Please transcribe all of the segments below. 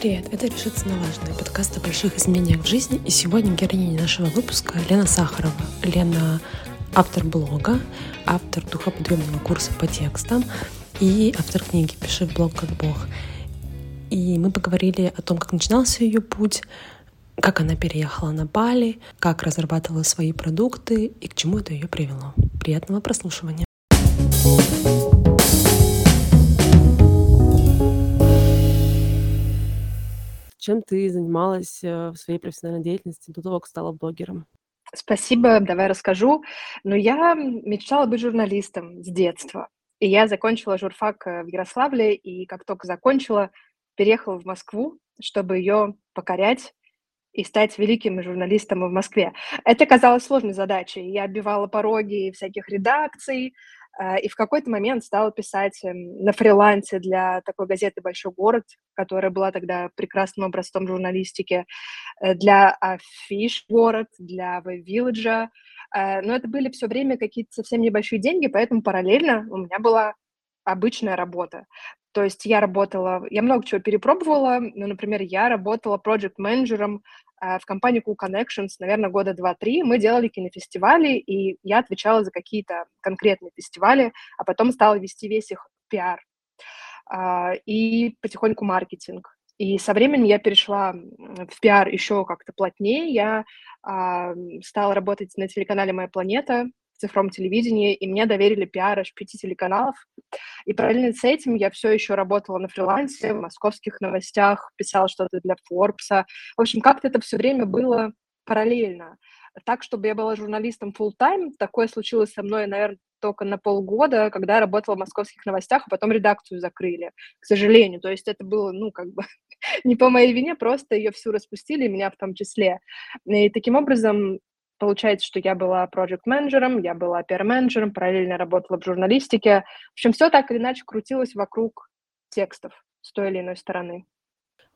Привет, это «Решиться на важное» подкаст о больших изменениях в жизни. И сегодня героиня нашего выпуска Лена Сахарова. Лена — автор блога, автор духоподъемного курса по текстам и автор книги «Пиши в блог как Бог». И мы поговорили о том, как начинался ее путь, как она переехала на Бали, как разрабатывала свои продукты и к чему это ее привело. Приятного прослушивания. Чем ты занималась э, в своей профессиональной деятельности до того, как стала блогером? Спасибо, давай расскажу. Ну, я мечтала быть журналистом с детства. И я закончила журфак э, в Ярославле, и как только закончила, переехала в Москву, чтобы ее покорять и стать великим журналистом в Москве. Это казалось сложной задачей. Я оббивала пороги всяких редакций, и в какой-то момент стала писать эм, на фрилансе для такой газеты «Большой город», которая была тогда прекрасным образцом журналистики, э, для афиш «Город», для «Вилледжа». Но это были все время какие-то совсем небольшие деньги, поэтому параллельно у меня была обычная работа. То есть я работала, я много чего перепробовала, ну, например, я работала проект-менеджером э, в компании Cool Connections, наверное, года два-три. Мы делали кинофестивали, и я отвечала за какие-то конкретные фестивали, а потом стала вести весь их пиар э, и потихоньку маркетинг. И со временем я перешла в пиар еще как-то плотнее. Я э, стала работать на телеканале «Моя планета», цифровом телевидении, и мне доверили пиар аж пяти телеканалов. И параллельно с этим я все еще работала на фрилансе, в московских новостях, писала что-то для Forbes. В общем, как-то это все время было параллельно. Так, чтобы я была журналистом full-time, такое случилось со мной, наверное, только на полгода, когда я работала в московских новостях, а потом редакцию закрыли, к сожалению. То есть это было, ну, как бы не по моей вине, просто ее всю распустили, меня в том числе. И таким образом Получается, что я была проект-менеджером, я была пиар-менеджером, параллельно работала в журналистике. В общем, все так или иначе крутилось вокруг текстов с той или иной стороны.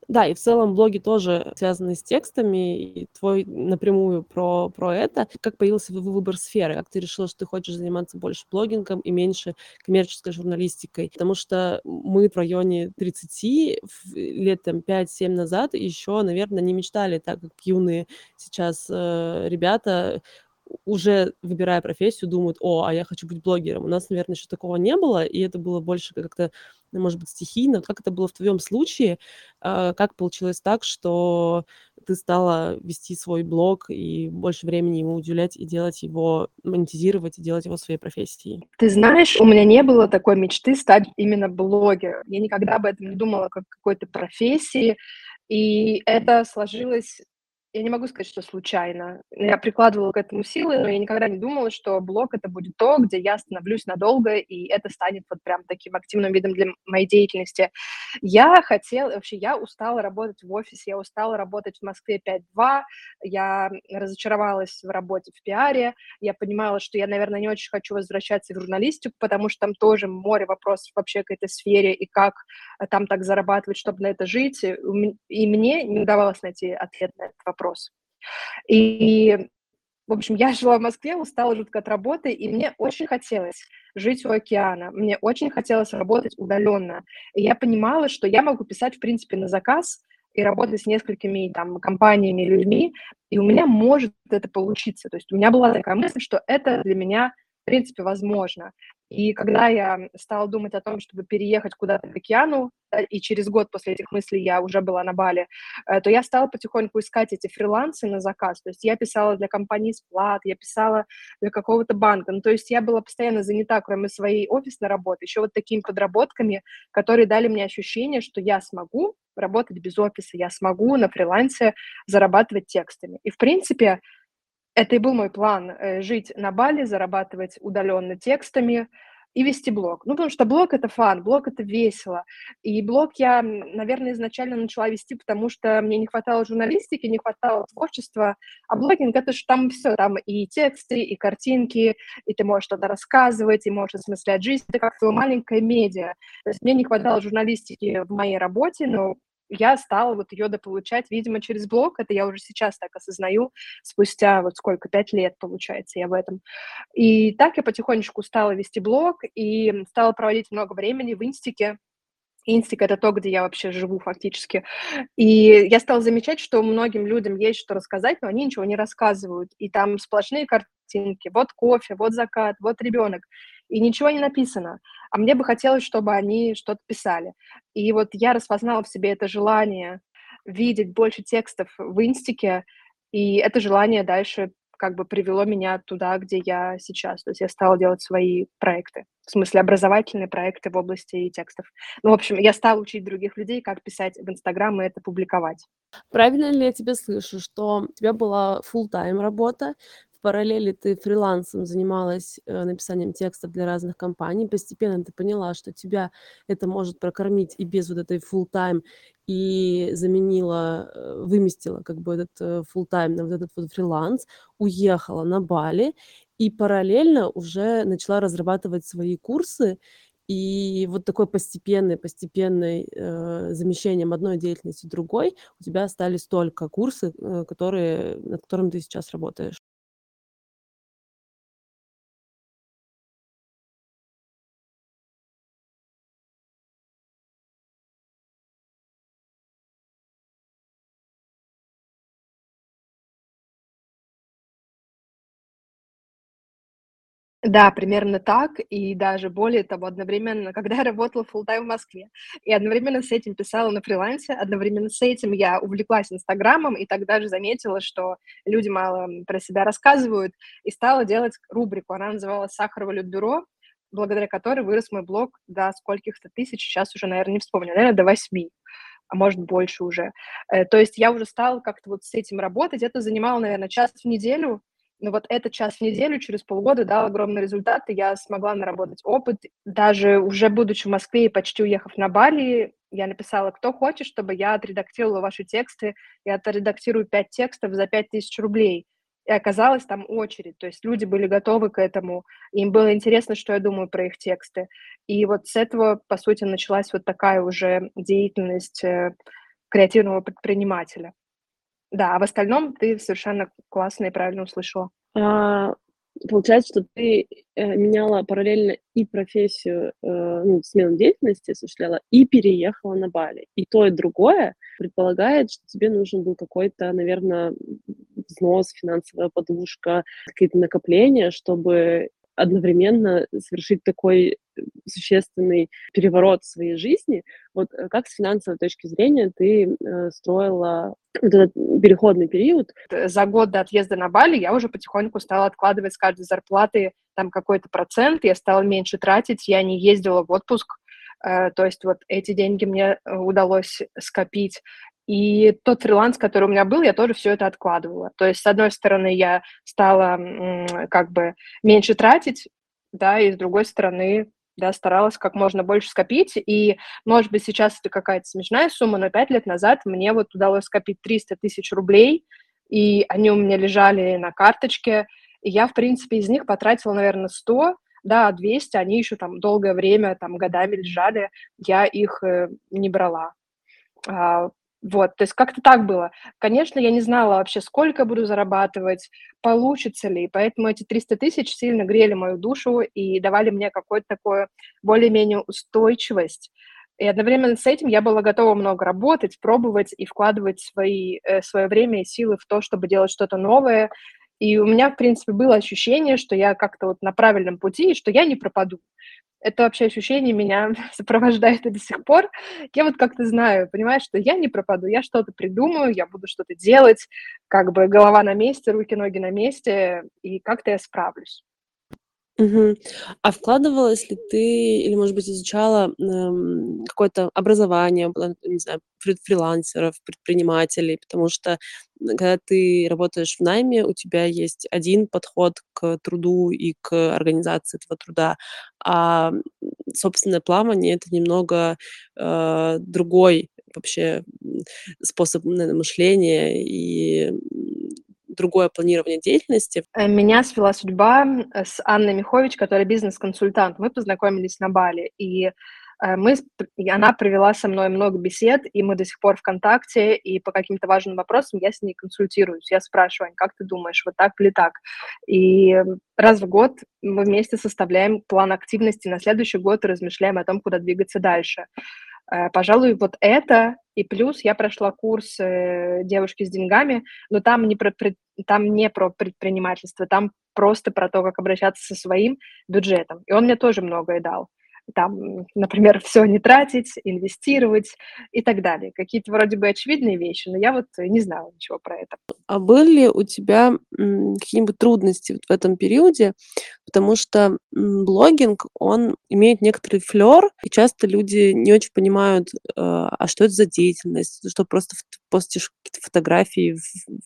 Да, и в целом блоги тоже связаны с текстами, и твой напрямую про, про это. Как появился выбор сферы? Как ты решила, что ты хочешь заниматься больше блогингом и меньше коммерческой журналистикой? Потому что мы в районе 30, лет там 5-7 назад еще, наверное, не мечтали так, как юные сейчас э, ребята уже выбирая профессию, думают, о, а я хочу быть блогером. У нас, наверное, еще такого не было, и это было больше как-то, ну, может быть, стихийно. Как это было в твоем случае? А, как получилось так, что ты стала вести свой блог и больше времени ему уделять и делать его, монетизировать и делать его своей профессией? Ты знаешь, у меня не было такой мечты стать именно блогером. Я никогда об этом не думала как какой-то профессии. И это сложилось я не могу сказать, что случайно. Я прикладывала к этому силы, но я никогда не думала, что блог это будет то, где я остановлюсь надолго, и это станет вот прям таким активным видом для моей деятельности. Я хотела, вообще, я устала работать в офисе, я устала работать в Москве 5-2, я разочаровалась в работе в пиаре, я понимала, что я, наверное, не очень хочу возвращаться в журналистику, потому что там тоже море вопросов вообще к этой сфере, и как там так зарабатывать, чтобы на это жить, и мне не удавалось найти ответ на этот вопрос вопрос. И, в общем, я жила в Москве, устала жутко от работы, и мне очень хотелось жить у океана, мне очень хотелось работать удаленно. И я понимала, что я могу писать, в принципе, на заказ и работать с несколькими там компаниями, людьми, и у меня может это получиться. То есть у меня была такая мысль, что это для меня в принципе, возможно. И когда я стала думать о том, чтобы переехать куда-то к океану, и через год после этих мыслей я уже была на Бали, э, то я стала потихоньку искать эти фрилансы на заказ. То есть я писала для компании сплат, я писала для какого-то банка. Ну, то есть я была постоянно занята, кроме своей офисной работы, еще вот такими подработками, которые дали мне ощущение, что я смогу работать без офиса, я смогу на фрилансе зарабатывать текстами. И, в принципе, это и был мой план э, – жить на Бали, зарабатывать удаленно текстами и вести блог. Ну, потому что блог – это фан, блог – это весело. И блог я, наверное, изначально начала вести, потому что мне не хватало журналистики, не хватало творчества. А блогинг – это же там все, там и тексты, и картинки, и ты можешь что-то рассказывать, и можешь осмыслять жизнь. Это как твое маленькое медиа. То есть мне не хватало журналистики в моей работе, но я стала вот ее дополучать, видимо, через блог. Это я уже сейчас так осознаю, спустя вот сколько, пять лет, получается, я в этом. И так я потихонечку стала вести блог и стала проводить много времени в инстике, Инстик — это то, где я вообще живу фактически. И я стала замечать, что многим людям есть что рассказать, но они ничего не рассказывают. И там сплошные картинки. Вот кофе, вот закат, вот ребенок. И ничего не написано. А мне бы хотелось, чтобы они что-то писали. И вот я распознала в себе это желание видеть больше текстов в инстике, и это желание дальше как бы привело меня туда, где я сейчас. То есть я стала делать свои проекты, в смысле образовательные проекты в области текстов. Ну, в общем, я стала учить других людей, как писать в Инстаграм и это публиковать. Правильно ли я тебя слышу, что у тебя была full-time работа, в параллели ты фрилансом занималась э, написанием текстов для разных компаний, постепенно ты поняла, что тебя это может прокормить и без вот этой full-time, и заменила, э, выместила как бы этот э, full-time на вот этот вот фриланс, уехала на Бали и параллельно уже начала разрабатывать свои курсы. И вот такой постепенный, постепенный э, замещением одной деятельности другой у тебя остались только курсы, э, которые, над которыми ты сейчас работаешь. Да, примерно так. И даже более того, одновременно, когда я работала full-time в Москве, и одновременно с этим писала на фрилансе, одновременно с этим я увлеклась Инстаграмом, и тогда же заметила, что люди мало про себя рассказывают, и стала делать рубрику. Она называлась «Сахарово бюро», благодаря которой вырос мой блог до скольких-то тысяч, сейчас уже, наверное, не вспомню, наверное, до восьми а может больше уже. Э, то есть я уже стала как-то вот с этим работать. Это занимало, наверное, час в неделю, но вот этот час в неделю через полгода дал огромный результат, и я смогла наработать опыт. Даже уже будучи в Москве и почти уехав на Бали, я написала, кто хочет, чтобы я отредактировала ваши тексты, я отредактирую пять текстов за пять тысяч рублей. И оказалось там очередь, то есть люди были готовы к этому, им было интересно, что я думаю про их тексты. И вот с этого, по сути, началась вот такая уже деятельность э, креативного предпринимателя. Да, а в остальном ты совершенно классно и правильно услышала. А, получается, что ты э, меняла параллельно и профессию, э, ну, смену деятельности осуществляла, и переехала на Бали. И то, и другое предполагает, что тебе нужен был какой-то, наверное, взнос, финансовая подушка, какие-то накопления, чтобы одновременно совершить такой существенный переворот в своей жизни. Вот э, как с финансовой точки зрения ты э, строила вот этот переходный период? За год до отъезда на Бали я уже потихоньку стала откладывать с каждой зарплаты там какой-то процент, я стала меньше тратить, я не ездила в отпуск, то есть вот эти деньги мне удалось скопить. И тот фриланс, который у меня был, я тоже все это откладывала. То есть, с одной стороны, я стала как бы меньше тратить, да, и с другой стороны, да, старалась как можно больше скопить, и, может быть, сейчас это какая-то смешная сумма, но пять лет назад мне вот удалось скопить 300 тысяч рублей, и они у меня лежали на карточке, и я, в принципе, из них потратила, наверное, 100, да, 200, они еще там долгое время, там, годами лежали, я их э, не брала. Вот, то есть как-то так было. Конечно, я не знала вообще, сколько буду зарабатывать, получится ли, поэтому эти 300 тысяч сильно грели мою душу и давали мне какую-то такую более-менее устойчивость. И одновременно с этим я была готова много работать, пробовать и вкладывать свои, э, свое время и силы в то, чтобы делать что-то новое. И у меня, в принципе, было ощущение, что я как-то вот на правильном пути, и что я не пропаду это вообще ощущение меня сопровождает и до сих пор. Я вот как-то знаю, понимаешь, что я не пропаду, я что-то придумаю, я буду что-то делать, как бы голова на месте, руки, ноги на месте, и как-то я справлюсь. Мгм. А вкладывалась ли ты или, может быть, изучала, эм, какое-то образование, было, не знаю, фри фрилансеров, предпринимателей? Потому что, когда ты работаешь в найме, у тебя есть один подход к труду и к организации этого труда, а, собственное плавание- это немного, э, другой вообще, способ, наверно, мышления и, другое планирование деятельности. Э, меня свела судьба с Анной Михович, которая бизнес-консультант. Мы познакомились на Бали, и э, мы, и она провела со мной много бесед, и мы до сих пор в контакте, и по каким-то важным вопросам я с ней консультируюсь. Я спрашиваю, как ты думаешь, вот так или так? И раз в год мы вместе составляем план активности на следующий год и размышляем о том, куда двигаться дальше. Э, пожалуй, вот это, и плюс я прошла курс э, девушки с деньгами, но там не про, там не про предпринимательство, там просто про то, как обращаться со своим бюджетом. И он мне тоже многое дал там, например, все не тратить, инвестировать и так далее. Какие-то вроде бы очевидные вещи, но я вот не знала ничего про это. А были у тебя какие-нибудь трудности в этом периоде? Потому что блогинг, он имеет некоторый флер, и часто люди не очень понимают, э, а что это за деятельность, что просто постишь какие-то фотографии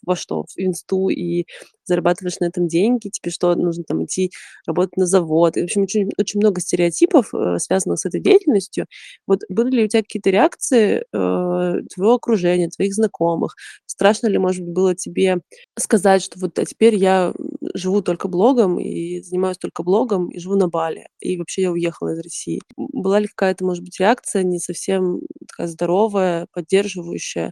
во что, в инсту и зарабатываешь на этом деньги, тебе что, нужно там идти работать на завод. И, в общем, очень, очень много стереотипов, э, связанных с этой деятельностью. Вот были ли у тебя какие-то реакции э, твоего окружения, твоих знакомых? Страшно ли, может быть, было тебе сказать, что вот а теперь я живу только блогом и занимаюсь только блогом и живу на Бали, и вообще я уехала из России. Была ли какая-то, может быть, реакция не совсем такая здоровая, поддерживающая,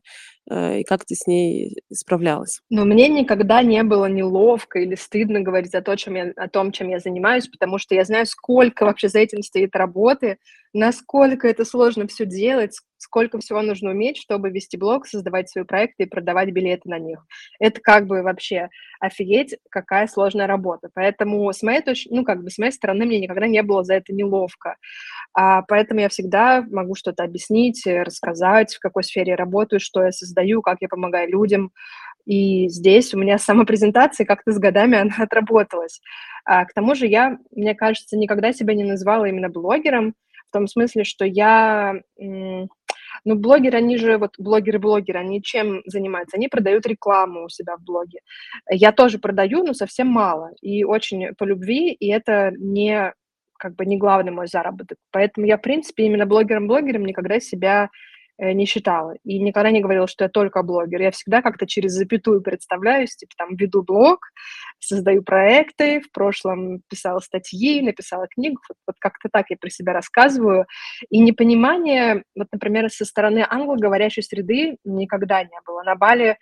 э, и как ты с ней справлялась? Ну, мне никогда не было неловко или стыдно говорить о, том, чем я, о том, чем я занимаюсь, потому что я знаю, сколько вообще за этим стоит работы, насколько это сложно все делать, сколько всего нужно уметь, чтобы вести блог, создавать свои проекты и продавать билеты на них. Это как бы вообще офигеть, какая сложная работа. Поэтому с моей точки, ну, как бы с моей стороны мне никогда не было за это неловко. А, поэтому я всегда могу что-то объяснить, рассказать, в какой сфере я работаю, что я создаю, как я помогаю людям. И здесь у меня сама презентация как-то с годами она отработалась. А, к тому же я, мне кажется, никогда себя не называла именно блогером, том смысле, что я... Ну, блогеры, они же, вот блогеры-блогеры, они чем занимаются? Они продают рекламу у себя в блоге. Я тоже продаю, но совсем мало, и очень по любви, и это не как бы не главный мой заработок. Поэтому я, в принципе, именно блогером-блогером никогда себя не считала. И никогда не говорила, что я только блогер. Я всегда как-то через запятую представляюсь, типа там веду блог, создаю проекты, в прошлом писала статьи, написала книгу, вот, вот как-то так я про себя рассказываю. И непонимание, вот, например, со стороны англоговорящей среды никогда не было. На Бали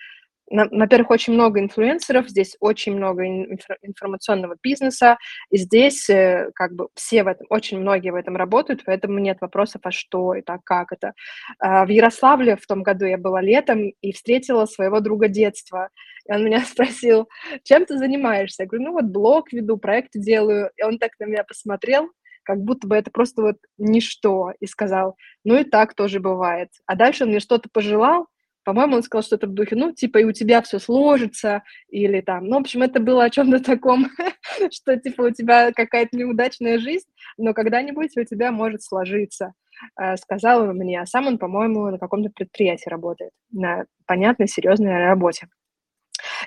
во-первых, очень много инфлюенсеров, здесь очень много инф- информационного бизнеса, и здесь э, как бы все в этом, очень многие в этом работают, поэтому нет вопросов, а что это, как это. А в Ярославле в том году я была летом и встретила своего друга детства, и он меня спросил, чем ты занимаешься? Я говорю, ну вот блог веду, проекты делаю, и он так на меня посмотрел, как будто бы это просто вот ничто, и сказал, ну и так тоже бывает. А дальше он мне что-то пожелал, по-моему, он сказал что-то в духе, ну, типа, и у тебя все сложится, или там, ну, в общем, это было о чем-то таком, что, типа, у тебя какая-то неудачная жизнь, но когда-нибудь у тебя может сложиться, э, сказал он мне, а сам он, по-моему, на каком-то предприятии работает, на понятной, серьезной работе.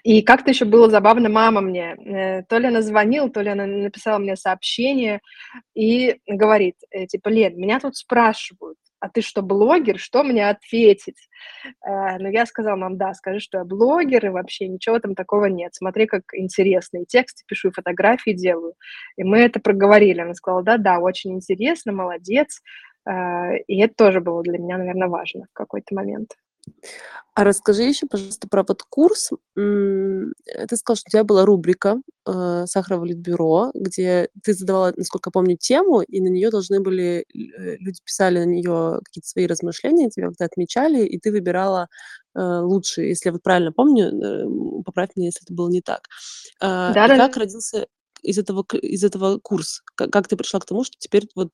И как-то еще было забавно, мама мне, э, то ли она звонила, то ли она написала мне сообщение и говорит, э, типа, Лен, меня тут спрашивают, а ты что, блогер? Что мне ответить? Э, ну, я сказала, мам, да, скажи, что я блогер, и вообще ничего там такого нет. Смотри, как интересно. И тексты пишу, и фотографии делаю. И мы это проговорили. Она сказала, да, да, очень интересно, молодец. Э, и это тоже было для меня, наверное, важно в какой-то момент. А расскажи еще, пожалуйста, про вот курс. Ты сказал, что у тебя была рубрика э, «Сахарово бюро», где ты задавала, насколько помню, тему, и на нее должны были, э, люди писали на нее какие-то свои размышления, тебя как-то отмечали, и ты выбирала э, лучшие, если я вот правильно помню, э, поправь меня, если это было не так. Э, и как родился из этого, из этого курс? Как, как ты пришла к тому, что теперь вот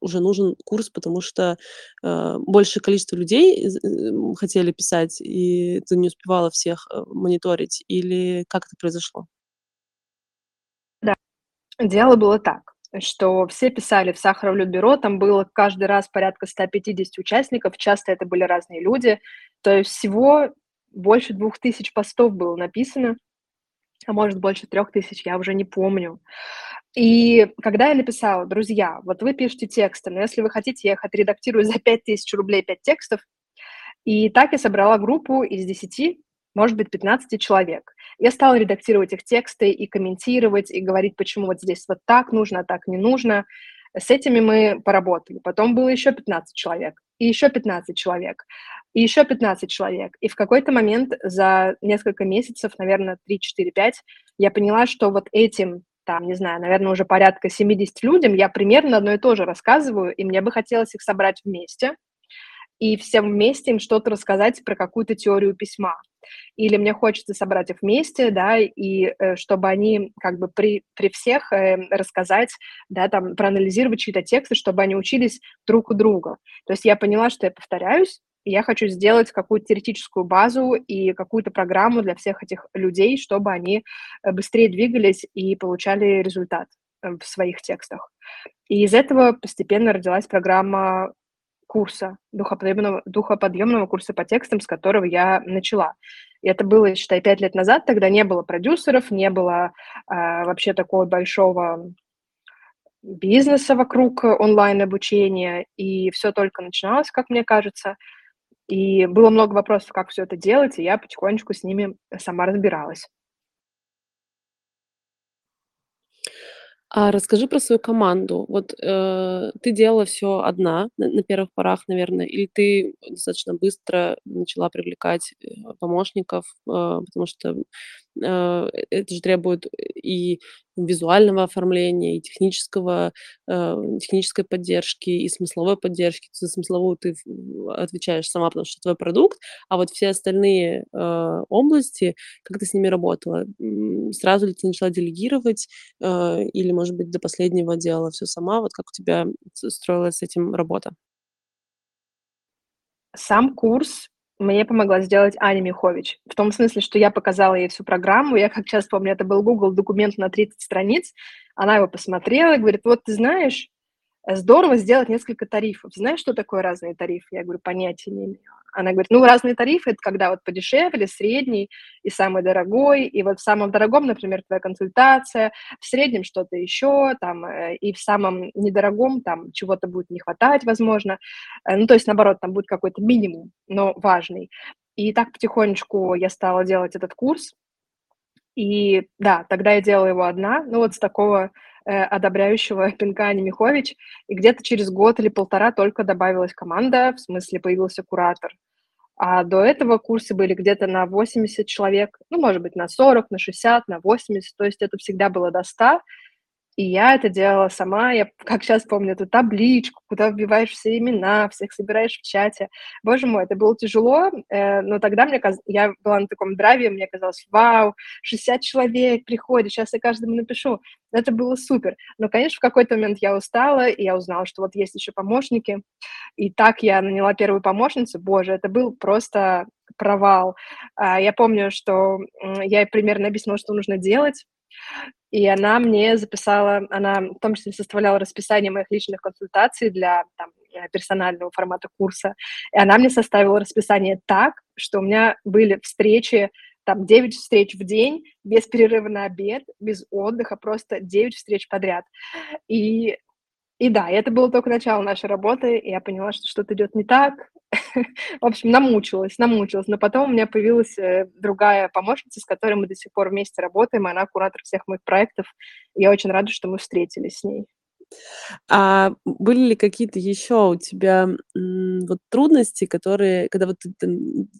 уже нужен курс, потому что э, большее количество людей э, хотели писать, и ты не успевала всех э, мониторить? Или как это произошло? Да, дело было так, что все писали в Сахаров бюро, там было каждый раз порядка 150 участников, часто это были разные люди, то есть всего больше двух тысяч постов было написано, а может больше трех тысяч, я уже не помню. И когда я написала, друзья, вот вы пишете тексты, но если вы хотите, я их отредактирую за пять тысяч рублей, пять текстов. И так я собрала группу из 10, может быть, 15 человек. Я стала редактировать их тексты и комментировать, и говорить, почему вот здесь вот так нужно, а так не нужно. С этими мы поработали. Потом было еще 15 человек, и еще 15 человек и еще 15 человек. И в какой-то момент за несколько месяцев, наверное, 3, 4, 5, я поняла, что вот этим, там, не знаю, наверное, уже порядка 70 людям я примерно одно и то же рассказываю, и мне бы хотелось их собрать вместе, и всем вместе им что-то рассказать про какую-то теорию письма. Или мне хочется собрать их вместе, да, и э, чтобы они как бы при, при всех э, рассказать, да, там, проанализировать чьи-то тексты, чтобы они учились друг у друга. То есть я поняла, что я повторяюсь, я хочу сделать какую-то теоретическую базу и какую-то программу для всех этих людей, чтобы они э, быстрее двигались и получали результат э, в своих текстах. И из этого постепенно родилась программа курса, духоподъемного, духоподъемного курса по текстам, с которого я начала. И это было, считай, пять лет назад, тогда не было продюсеров, не было э, вообще такого большого бизнеса вокруг онлайн-обучения, и все только начиналось, как мне кажется. И было много вопросов, как все это делать, и я потихонечку с ними сама разбиралась. А расскажи про свою команду. Вот, э, ты делала все одна на на первых порах, наверное, или ты достаточно быстро начала привлекать, э, помощников, э, потому что, э, это же требует и визуального оформления, и технического, э, технической поддержки, и смысловой поддержки. За смысловую ты отвечаешь сама, потому что твой продукт, а вот все остальные, э, области, как ты с ними работала? сразу ли ты начала делегировать, э, или, может быть, до последнего делала все сама? Вот как у тебя строилась с этим работа? Сам курс мне помогла сделать Аня Михович. В том смысле, что я показала ей всю программу. Я, как сейчас помню, это был Google документ на 30 страниц. Она его посмотрела и говорит, вот ты знаешь, здорово сделать несколько тарифов. Знаешь, что такое разные тарифы? Я говорю, понятия не имею. Она говорит, ну, разные тарифы – это когда вот подешевле, средний и самый дорогой, и вот в самом дорогом, например, твоя консультация, в среднем что-то еще, там, э, и в самом недорогом там чего-то будет не хватать, возможно. Э, ну, то есть, наоборот, там будет какой-то минимум, но важный. И так потихонечку я стала делать этот курс, и да, тогда я делала его одна, ну, вот с такого э, одобряющего пинка Ани Михович, и где-то через год или полтора только добавилась команда, в смысле появился куратор. А до этого курсы были где-то на 80 человек, ну, может быть, на 40, на 60, на 80, то есть это всегда было до 100, и я это делала сама. Я, как сейчас помню, эту табличку, куда вбиваешь все имена, всех собираешь в чате. Боже мой, это было тяжело, э, но тогда мне каз... я была на таком драйве, мне казалось, вау, 60 человек приходит, сейчас я каждому напишу. Это было супер. Но, конечно, в какой-то момент я устала, и я узнала, что вот есть еще помощники. И так я наняла первую помощницу. Боже, это был просто провал. А, я помню, что я примерно объяснила, что нужно делать, и она мне записала, она в том числе составляла расписание моих личных консультаций для там, э, персонального формата курса. И она мне составила расписание так, что у меня были встречи, там 9 встреч в день, без перерыва на обед, без отдыха, просто 9 встреч подряд. И и да, это было только начало нашей работы, и я поняла, что что-то идет не так. В общем, намучилась, намучилась. Но потом у меня появилась э, другая помощница, с которой мы до сих пор вместе работаем, она куратор всех моих проектов. Я очень рада, что мы встретились с ней. А были ли какие-то еще у тебя, вот трудности, которые, когда вот ты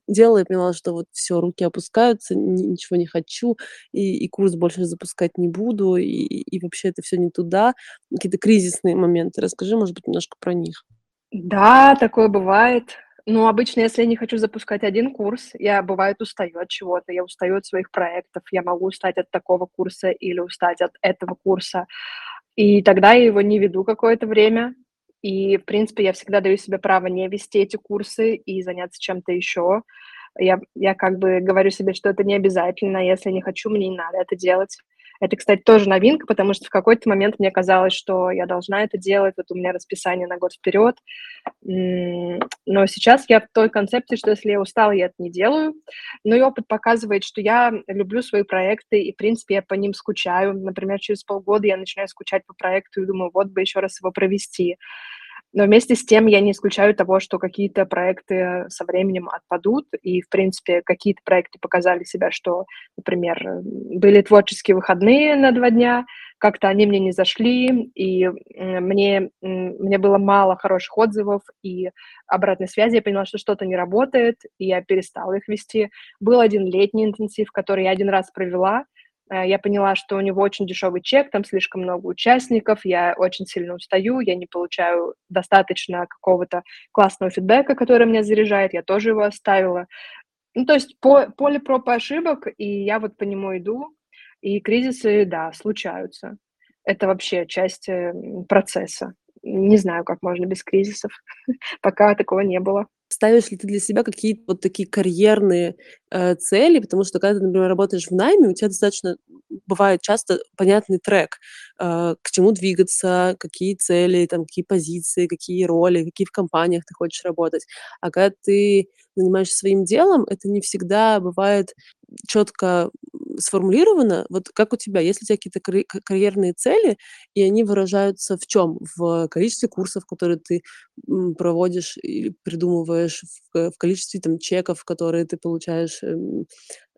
делала и поняла, что вот все руки опускаются, ничего не хочу, и и курс больше запускать не буду, и и вообще это все не туда, какие-то кризисные моменты? Расскажи, может быть, немножко про них. Да, такое бывает. Но обычно, если я не хочу запускать один курс, я, бывает, устаю от чего-то, я устаю от своих проектов, я могу устать от такого курса или устать от этого курса. И тогда я его не веду какое-то время. И, в принципе, я всегда даю себе право не вести эти курсы и заняться чем-то еще. Я, я как бы говорю себе, что это не обязательно, если не хочу, мне не надо это делать. Это, кстати, тоже новинка, потому что в какой-то момент мне казалось, что я должна это делать, вот у меня расписание на год вперед. Но сейчас я в той концепции, что если я устала, я это не делаю. Но и опыт показывает, что я люблю свои проекты, и, в принципе, я по ним скучаю. Например, через полгода я начинаю скучать по проекту и думаю, вот бы еще раз его провести. Но вместе с тем я не исключаю того, что какие-то проекты со временем отпадут, и, в принципе, какие-то проекты показали себя, что, например, были творческие выходные на два дня, как-то они мне не зашли, и мне, мне было мало хороших отзывов и обратной связи. Я поняла, что что-то не работает, и я перестала их вести. Был один летний интенсив, который я один раз провела, я поняла, что у него очень дешевый чек, там слишком много участников, я очень сильно устаю, я не получаю достаточно какого-то классного фидбэка, который меня заряжает, я тоже его оставила. Ну, то есть по, поле проб ошибок, и я вот по нему иду, и кризисы, да, случаются. Это вообще часть э, процесса. Не знаю, как можно без кризисов. Пока такого не было. Ставишь ли ты для себя какие-то вот такие карьерные э, цели? Потому что когда ты, например, работаешь в найме, у тебя достаточно бывает часто понятный трек, э, к чему двигаться, какие цели, там, какие позиции, какие роли, какие в компаниях ты хочешь работать. А когда ты занимаешься своим делом, это не всегда бывает четко сформулировано. Вот как у тебя? Есть ли у тебя какие-то карьерные цели, и они выражаются в чем? В количестве курсов, которые ты проводишь или придумываешь, в, в количестве там чеков, которые ты получаешь эм,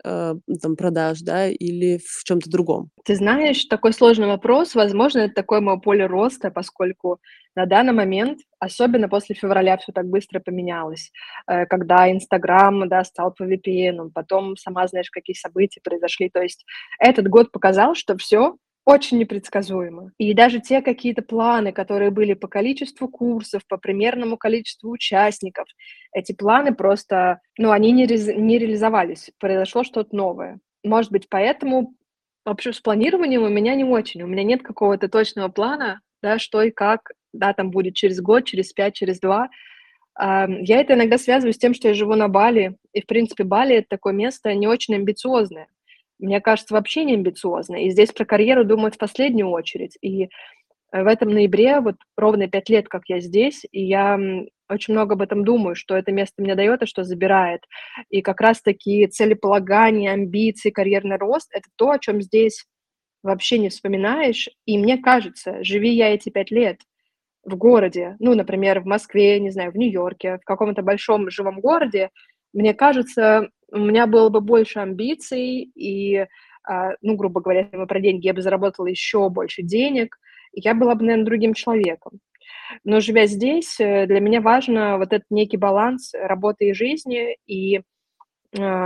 э, там продаж, да, или в чем-то другом? Ты знаешь, такой сложный вопрос. Возможно, это такое мое поле роста, поскольку на данный момент, особенно после февраля, все так быстро поменялось, э, когда Инстаграм, да, стал по VPN, потом сама знаешь, какие события произошли. То есть этот год показал, что все очень непредсказуемо. И даже те какие-то планы, которые были по количеству курсов, по примерному количеству участников, эти планы просто, ну, они не, ре- не реализовались. Произошло что-то новое. Может быть, поэтому вообще с планированием у меня не очень. У меня нет какого-то точного плана, да, что и как, да, там будет через год, через пять, через два. Я это иногда связываю с тем, что я живу на Бали, и, в принципе, Бали — это такое место не очень амбициозное мне кажется, вообще не амбициозно. И здесь про карьеру думают в последнюю очередь. И э, в этом ноябре, вот ровно пять лет, как я здесь, и я очень много об этом думаю, что это место мне дает, а что забирает. И как раз-таки целеполагание, амбиции, карьерный рост — это то, о чем здесь вообще не вспоминаешь. И мне кажется, живи я эти пять лет в городе, ну, например, в Москве, не знаю, в Нью-Йорке, в каком-то большом живом городе, мне кажется, у меня было бы больше амбиций, и, а, ну, грубо говоря, если мы про деньги, я бы заработала еще больше денег, я была бы, наверное, другим человеком. Но живя здесь, э, для меня важно вот этот некий баланс работы и жизни, и э,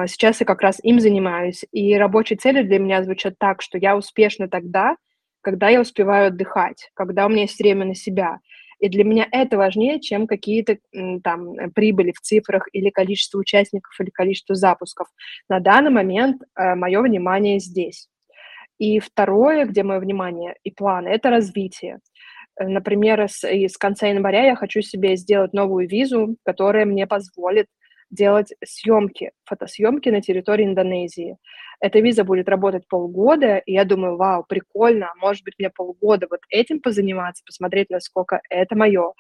сейчас я как раз им занимаюсь. И рабочие цели для меня звучат так, что я успешна тогда, когда я успеваю отдыхать, когда у меня есть время на себя. И для меня это важнее, чем какие-то там э, прибыли в цифрах или количество участников, или количество запусков. На данный момент э, мое внимание здесь. И второе, где мое внимание и планы, это развитие. Э, например, с, с конца января я хочу себе сделать новую визу, которая мне позволит делать съемки, фотосъемки на территории Индонезии. Эта виза будет работать полгода, и я думаю, вау, прикольно, может быть, мне полгода вот этим позаниматься, посмотреть, насколько это мое,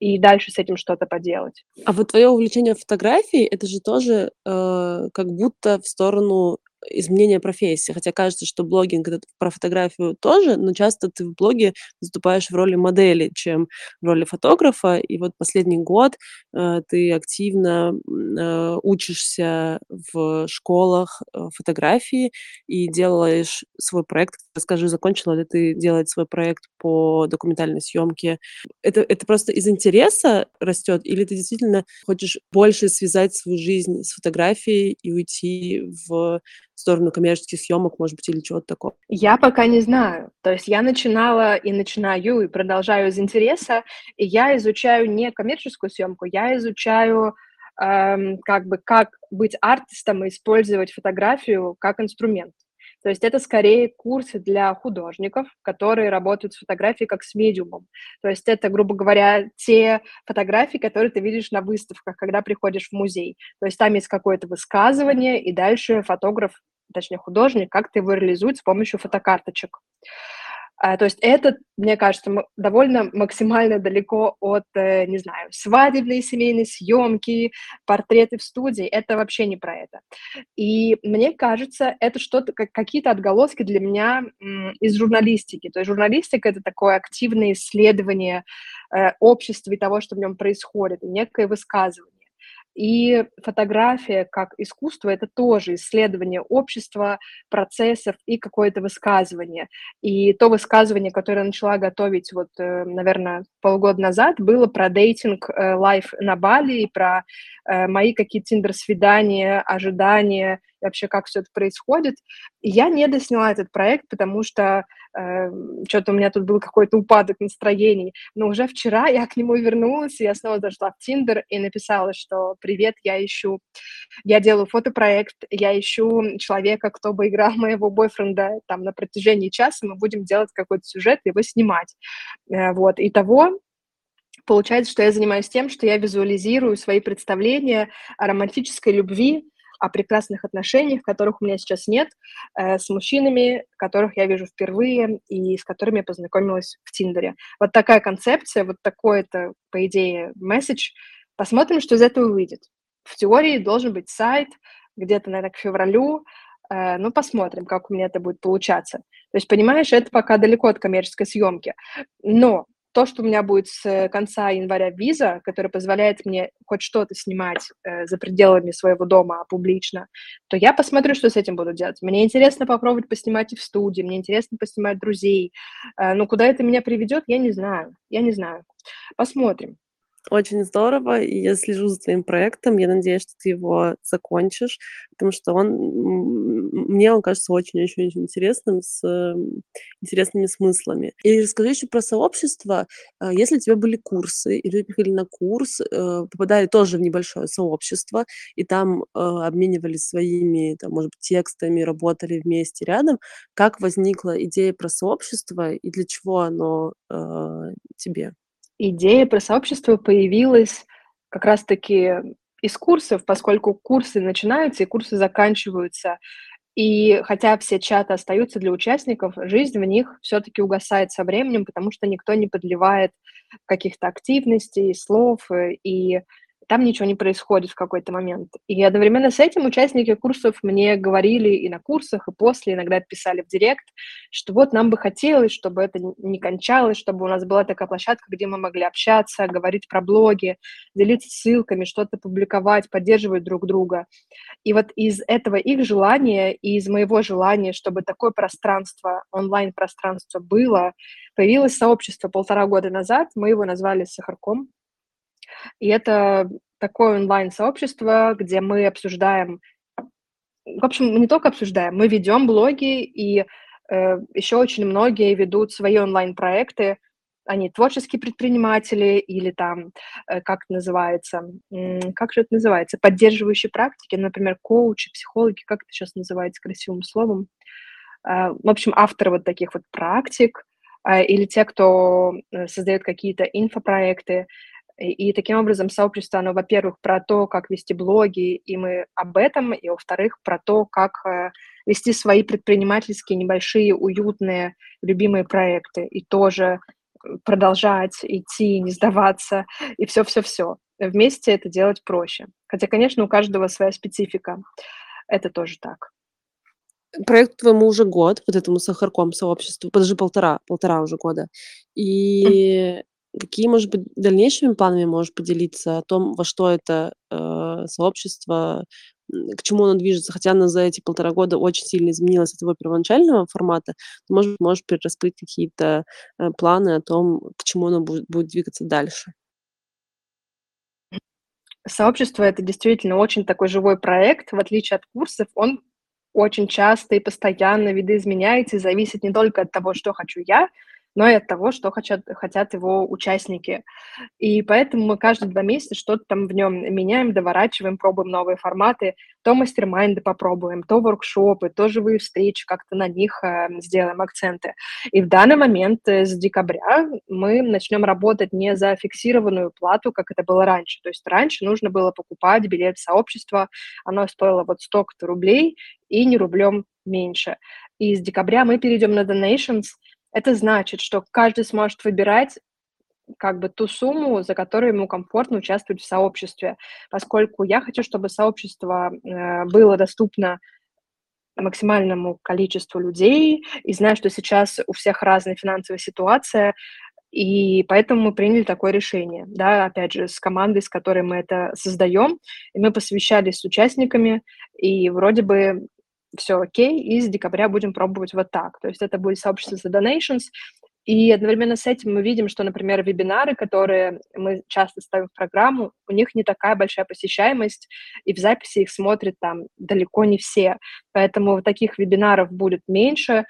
и дальше с этим что-то поделать. А вот твое увлечение фотографией, это же тоже э, как будто в сторону изменения профессии. Хотя кажется, что блогинг это про фотографию тоже, но часто ты в блоге выступаешь в роли модели, чем в роли фотографа. И вот последний год э, ты активно э, учишься в школах э, фотографии и делаешь свой проект. Расскажи, закончила ли ты делать свой проект по документальной съемке? Это, это просто из интереса растет, или ты действительно хочешь больше связать свою жизнь с фотографией и уйти в сторону коммерческих съемок, может быть, или чего-то такого? Я пока не знаю. То есть я начинала и начинаю, и продолжаю из интереса, и я изучаю не коммерческую съемку, я изучаю эм, как бы как быть артистом и использовать фотографию как инструмент. То есть это скорее курсы для художников, которые работают с фотографией как с медиумом. То есть это, грубо говоря, те фотографии, которые ты видишь на выставках, когда приходишь в музей. То есть там есть какое-то высказывание, и дальше фотограф, точнее художник, как-то его реализует с помощью фотокарточек. А, то есть это, мне кажется, довольно максимально далеко от, э, не знаю, свадебной семейной съемки, портреты в студии. Это вообще не про это. И мне кажется, это что-то, как какие-то отголоски для меня из журналистики. То есть журналистика — это такое активное исследование э, общества и того, что в нем происходит, некое высказывание. И фотография как искусство — это тоже исследование общества, процессов и какое-то высказывание. И то высказывание, которое я начала готовить, вот, э, наверное, полгода назад, было про дейтинг э, лайф на Бали и про мои какие-то тиндер-свидания, ожидания, вообще как все это происходит. И я не досняла этот проект, потому что э, что-то у меня тут был какой-то упадок настроений. Но уже вчера я к нему вернулась, и я снова зашла в Тиндер и написала, что «Привет, я ищу, я делаю фотопроект, я ищу человека, кто бы играл моего бойфренда там на протяжении часа, мы будем делать какой-то сюжет, его снимать». Э, вот, и того получается, что я занимаюсь тем, что я визуализирую свои представления о романтической любви, о прекрасных отношениях, которых у меня сейчас нет, э, с мужчинами, которых я вижу впервые и с которыми я познакомилась в Тиндере. Вот такая концепция, вот такой это, по идее, месседж. Посмотрим, что из этого выйдет. В теории должен быть сайт где-то, наверное, к февралю, э, ну, посмотрим, как у меня это будет получаться. То есть, понимаешь, это пока далеко от коммерческой съемки. Но то, что у меня будет с конца января виза, которая позволяет мне хоть что-то снимать э, за пределами своего дома публично, то я посмотрю, что с этим буду делать. Мне интересно попробовать поснимать и в студии, мне интересно поснимать друзей. Э, но куда это меня приведет, я не знаю. Я не знаю. Посмотрим. Очень здорово, и я слежу за твоим проектом. Я надеюсь, что ты его закончишь, потому что он, мне он кажется очень-очень-очень интересным, с интересными смыслами. И расскажи еще про сообщество. А, если у тебя были курсы, или вы приходили на курс, э, попадали тоже в небольшое сообщество, и там а, обменивались своими, там, может быть, текстами, работали вместе рядом, как возникла идея про сообщество и для чего оно э, тебе? Идея про сообщество появилась как раз-таки из курсов, поскольку курсы начинаются и курсы заканчиваются. И хотя все чаты остаются для участников, жизнь в них все-таки угасает со временем, потому что никто не подливает каких-то активностей, слов, э, и там ничего не происходит в какой-то момент. И одновременно с этим участники курсов мне говорили и на курсах, и после, иногда писали в директ, что вот нам бы хотелось, чтобы это не кончалось, чтобы у нас была такая площадка, где мы могли общаться, говорить про блоги, делиться ссылками, что-то публиковать, поддерживать друг друга. И вот из этого их желания и из моего желания, чтобы такое пространство, онлайн-пространство было, появилось сообщество полтора года назад, мы его назвали «Сахарком», и это такое онлайн-сообщество, где мы обсуждаем, в общем, мы не только обсуждаем, мы ведем блоги, и э, еще очень многие ведут свои онлайн-проекты, они творческие предприниматели или там, э, как называется, как же это называется, поддерживающие практики, например, коучи, психологи, как это сейчас называется красивым словом. Э, в общем, авторы вот таких вот практик, э, или те, кто создает какие-то инфопроекты, и таким образом сообщество, оно, во-первых, про то, как вести блоги, и мы об этом, и, во-вторых, про то, как э, вести свои предпринимательские, небольшие, уютные, любимые проекты, и тоже э, продолжать идти, не сдаваться, и все-все-все. Вместе это делать проще. Хотя, конечно, у каждого своя специфика. Это тоже так. Проекту твоему уже год, вот этому сахарком сообществу, даже полтора, полтора уже года. И Какие, может быть, дальнейшими планами можешь поделиться о том, во что это, э, сообщество, к чему оно движется? Хотя оно за эти полтора года очень сильно изменилось от твоего первоначального формата. Может можешь перераскрыть какие-то, э, планы о том, к чему оно будет будет двигаться дальше? Сообщество- это действительно очень такой живой проект. В отличие от курсов, он очень часто и постоянно видоизменяется и зависит не только от того, что хочу я, но и от того, что хотят, хотят его участники. И поэтому мы каждые два месяца что-то там в нем меняем, доворачиваем, пробуем новые форматы. То мастер-майнды попробуем, то воркшопы, то живые встречи, как-то на них э, сделаем акценты. И в данный момент э, с декабря мы начнем работать не за фиксированную плату, как это было раньше. То есть раньше нужно было покупать билет в сообщество, оно стоило вот столько-то рублей и не рублем меньше. И с декабря мы перейдем на donations – это значит, что каждый сможет выбирать как бы ту сумму, за которую ему комфортно участвовать в сообществе, поскольку я хочу, чтобы сообщество э, было доступно максимальному количеству людей, и знаю, что сейчас у всех разная финансовая ситуация, и поэтому мы приняли такое решение, да, опять же, с командой, с которой мы это создаем, и мы посвящались с участниками, и вроде бы все окей, и с декабря будем пробовать вот так. То есть это будет сообщество The Donations, И одновременно с этим мы видим, что, например, вебинары, которые мы часто ставим в программу, у них не такая большая посещаемость, и в записи их смотрят там далеко не все. Поэтому таких вебинаров будет меньше,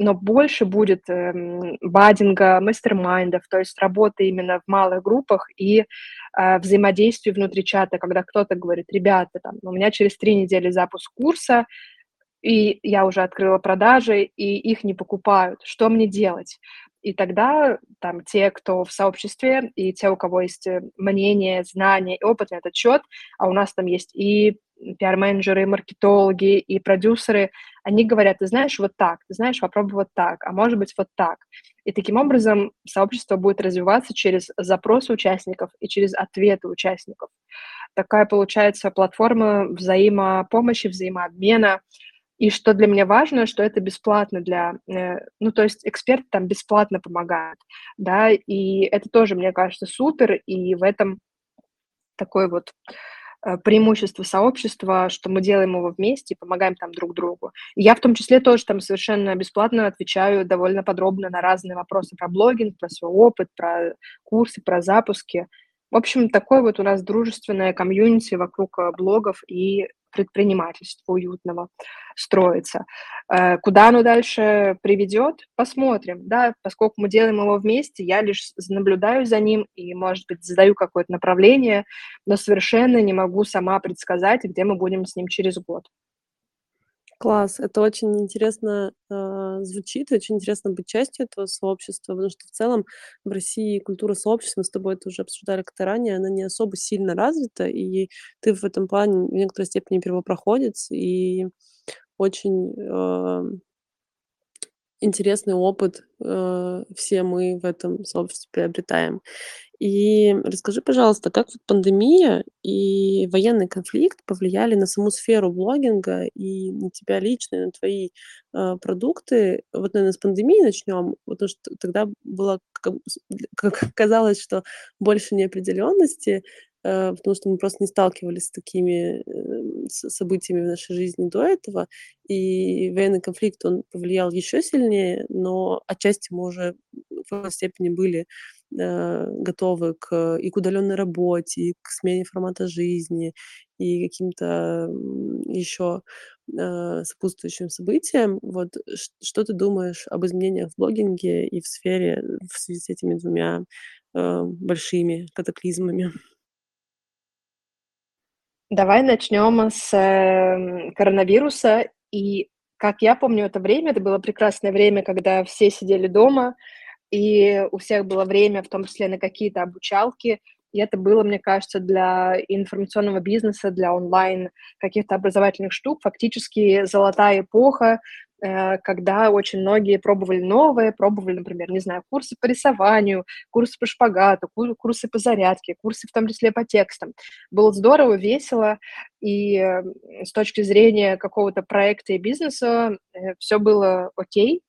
но больше будет эм, баддинга, мастер-майндов, то есть работы именно в малых группах и э, взаимодействия внутри чата, когда кто-то говорит, ребята, там, у меня через три недели запуск курса, и я уже открыла продажи, и их не покупают. Что мне делать? И тогда там те, кто в сообществе, и те, у кого есть э, мнение, знания и опыт на этот счет, а у нас там есть и пиар-менеджеры, и маркетологи, и продюсеры, они говорят, ты знаешь, вот так, ты знаешь, попробуй вот так, а может быть вот так. И таким образом сообщество будет развиваться через запросы участников и через ответы участников. Такая получается платформа взаимопомощи, взаимообмена, и что для меня важно, что это бесплатно для, э, ну, то есть эксперт там бесплатно помогает, да, и это тоже, мне кажется, супер, и в этом такое вот э, преимущество сообщества, что мы делаем его вместе и помогаем там друг другу. Я в том числе тоже там совершенно бесплатно отвечаю довольно подробно на разные вопросы про блогинг, про свой опыт, про курсы, про запуски. В общем, такое вот у нас дружественное комьюнити вокруг э, блогов и предпринимательства уютного строится. Э, куда оно дальше приведет, посмотрим, да, поскольку мы делаем его вместе, я лишь наблюдаю за ним и, может быть, задаю какое-то направление, но совершенно не могу сама предсказать, где мы будем с ним через год. Класс, это очень интересно э, звучит, очень интересно быть частью этого сообщества, потому что в целом в России культура сообщества, мы с тобой это уже обсуждали как-то ранее, она не особо сильно развита, и ты в этом плане в некоторой степени первопроходец, и очень э, интересный опыт э, все мы в этом сообществе приобретаем. И расскажи, пожалуйста, как вот пандемия и военный конфликт повлияли на саму сферу блогинга и на тебя лично, и на твои э, продукты? Вот, наверное, с пандемии начнем, потому что тогда было, как, как казалось, что больше неопределенности, э, потому что мы просто не сталкивались с такими э, событиями в нашей жизни до этого. И военный конфликт, он повлиял еще сильнее, но отчасти мы уже в какой степени были готовы к и к удаленной работе, и к смене формата жизни, и каким-то еще э, сопутствующим событиям. Вот что ты думаешь об изменениях в блогинге и в сфере в связи с этими двумя э, большими катаклизмами? Давай начнем с э, коронавируса. И как я помню это время, это было прекрасное время, когда все сидели дома, и у всех было время, в том числе на какие-то обучалки, и это было, мне кажется, для информационного бизнеса, для онлайн каких-то образовательных штук. Фактически золотая эпоха, э, когда очень многие пробовали новое, пробовали, например, не знаю, курсы по рисованию, курсы по шпагату, курсы по зарядке, курсы в том числе по текстам. Было здорово, весело, и э, с точки зрения какого-то проекта и бизнеса э, все было окей,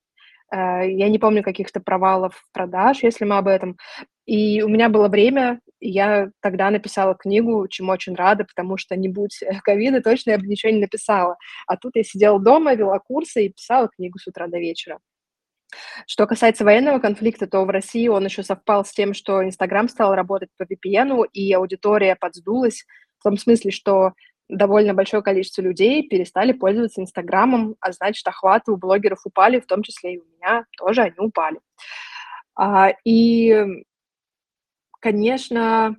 я не помню каких-то провалов продаж, если мы об этом. И у меня было время, я тогда написала книгу, чему очень рада, потому что не будь ковида, точно я бы ничего не написала. А тут я сидела дома, вела курсы и писала книгу с утра до вечера. Что касается военного конфликта, то в России он еще совпал с тем, что Инстаграм стал работать по VPN, и аудитория подсдулась, в том смысле, что довольно большое количество людей перестали пользоваться Инстаграмом, а значит, охваты у блогеров упали, в том числе и у меня тоже они упали. А, и, конечно,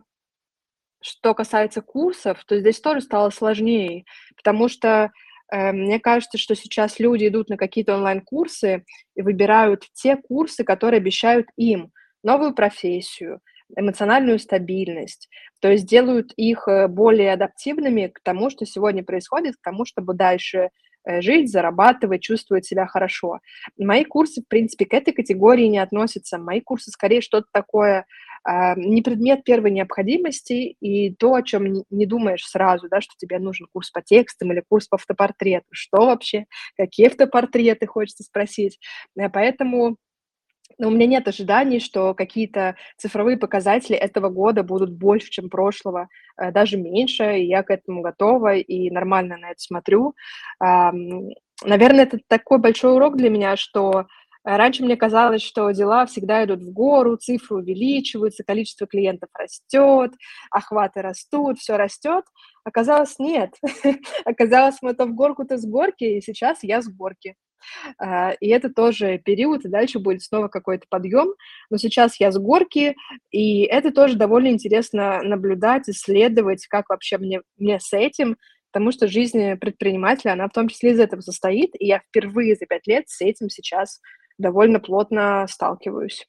что касается курсов, то здесь тоже стало сложнее, потому что э, мне кажется, что сейчас люди идут на какие-то онлайн-курсы и выбирают те курсы, которые обещают им новую профессию, эмоциональную стабильность, то есть делают их э, более адаптивными к тому, что сегодня происходит, к тому, чтобы дальше э, жить, зарабатывать, чувствовать себя хорошо. Мои курсы, в принципе, к этой категории не относятся. Мои курсы скорее что-то такое, э, не предмет первой необходимости и то, о чем не думаешь сразу, да, что тебе нужен курс по текстам или курс по автопортрету. Что вообще? Какие автопортреты, хочется спросить. Поэтому но у меня нет ожиданий, что какие-то цифровые показатели этого года будут больше, чем прошлого, э, даже меньше, и я к этому готова и нормально на это смотрю. Наверное, это такой большой урок для меня, что Э, раньше мне казалось, что дела всегда идут в гору, цифры увеличиваются, количество клиентов растет, охваты растут, все растет. Оказалось, нет. Оказалось, мы то в горку, то с горки, и сейчас я с горки. А, и это тоже период, и дальше будет снова какой-то подъем. Но сейчас я с горки, и это тоже довольно интересно наблюдать, исследовать, как вообще мне, мне с этим, потому что жизнь предпринимателя, она в том числе из этого состоит, и я впервые за пять лет с этим сейчас довольно плотно сталкиваюсь.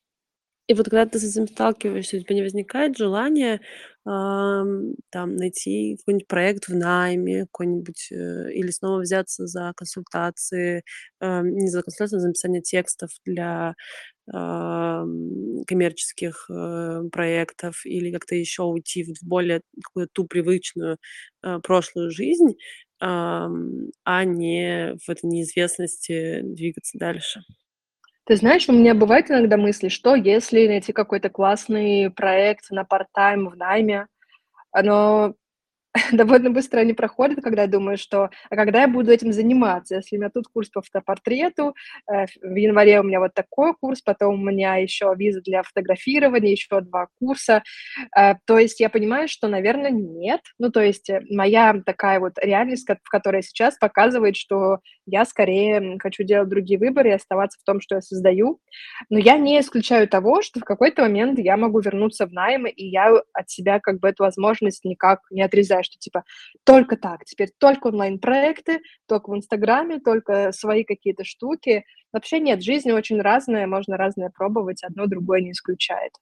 И вот когда ты с этим сталкиваешься, у тебя не возникает желания, там найти какой-нибудь проект в найме, какой-нибудь, э, или снова взяться за консультации, эм, не за консультации, а за написание текстов для, коммерческих, э, проектов, или как-то еще уйти в более какую-то ту привычную, э, прошлую жизнь, а не в этой неизвестности двигаться дальше? Ты знаешь, у меня бывают иногда мысли, что если найти какой-то классный проект на part-time в найме, но довольно быстро они проходят, когда я думаю, что а когда я буду этим заниматься? Если у меня тут курс по фотопортрету, э, в январе у меня вот такой курс, потом у меня еще виза для фотографирования, еще два курса. Э, то есть я понимаю, что, наверное, нет. Ну, то есть э, моя такая вот реальность, в которой сейчас показывает, что я скорее хочу делать другие выборы и оставаться в том, что я создаю. Но я не исключаю того, что в какой-то момент я могу вернуться в найм, и я от себя как бы эту возможность никак не отрезаю, что типа только так, теперь только онлайн-проекты, только в Инстаграме, только свои какие-то штуки. Вообще нет, жизнь очень разная, можно разное пробовать, одно другое не исключает.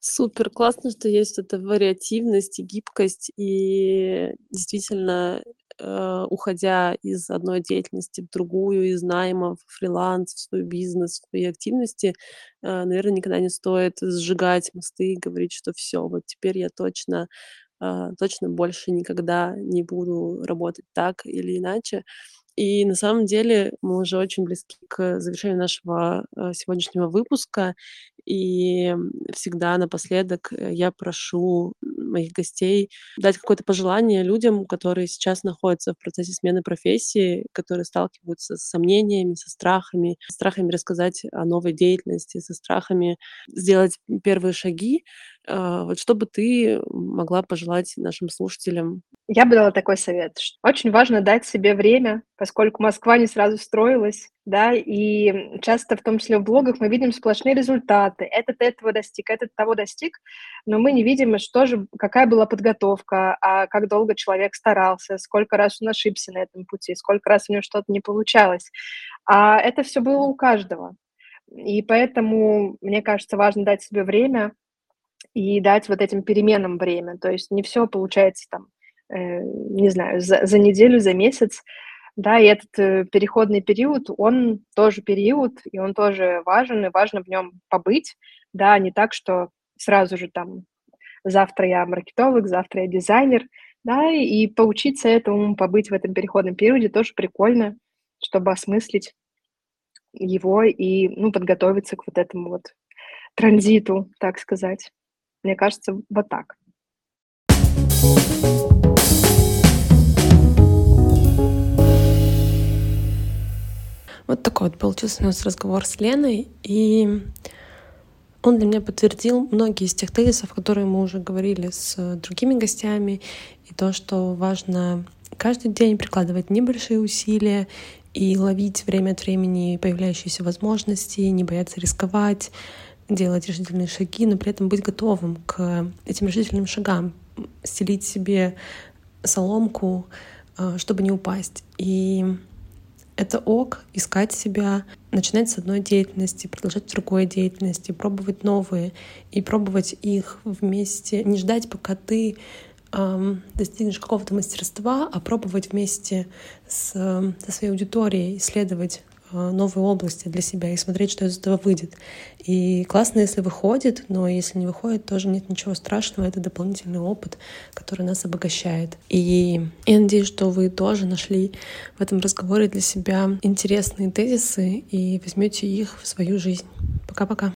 Супер, классно, что есть эта вариативность и гибкость, и действительно э, уходя из одной деятельности в другую, из найма в фриланс, в свой бизнес, в свои активности, э, наверное, никогда не стоит сжигать мосты и говорить, что все, вот теперь я точно, точно больше никогда не буду работать так или иначе. И на самом деле мы уже очень близки к завершению нашего э, сегодняшнего выпуска. И всегда напоследок э, я прошу моих гостей дать какое-то пожелание людям, которые сейчас находятся в процессе смены профессии, которые сталкиваются с сомнениями, со страхами, со страхами рассказать о новой деятельности, со страхами сделать первые шаги. А, вот что бы ты могла пожелать нашим слушателям? Я бы дала такой совет. Очень важно дать себе время, поскольку Москва не сразу строилась, да, и часто, в том числе в блогах, мы видим сплошные результаты. Этот этого достиг, этот того достиг, но мы не видим, что же, какая была подготовка, а как долго человек старался, сколько раз он ошибся на этом пути, сколько раз у него что-то не получалось. А это все было у каждого. И поэтому, мне кажется, важно дать себе время, и дать вот этим переменам время. То есть не все получается там, э, не знаю, за, за неделю, за месяц. Да, и этот э, переходный период, он тоже период, и он тоже важен, и важно в нем побыть, да, не так, что сразу же там завтра я маркетолог, завтра я дизайнер, да, и поучиться этому, побыть в этом переходном периоде тоже прикольно, чтобы осмыслить его и, ну, подготовиться к вот этому вот транзиту, так сказать. Мне кажется, вот так. Такой вот получился у нас разговор с Леной, и он для меня подтвердил многие из тех тезисов, которые мы уже говорили с другими гостями, и то, что важно каждый день прикладывать небольшие усилия и ловить время от времени появляющиеся возможности, не бояться рисковать, делать решительные шаги, но при этом быть готовым к этим решительным шагам, стелить себе соломку, э, чтобы не упасть. И это ок, искать себя, начинать с одной деятельности, продолжать в другой деятельности, пробовать новые и пробовать их вместе, не ждать, пока ты эм, достигнешь какого-то мастерства, а пробовать вместе с, со своей аудиторией, исследовать новые области для себя и смотреть, что из этого выйдет. И классно, если выходит, но если не выходит, тоже нет ничего страшного. Это дополнительный опыт, который нас обогащает. И я надеюсь, что вы тоже нашли в этом разговоре для себя интересные тезисы и возьмете их в свою жизнь. Пока-пока.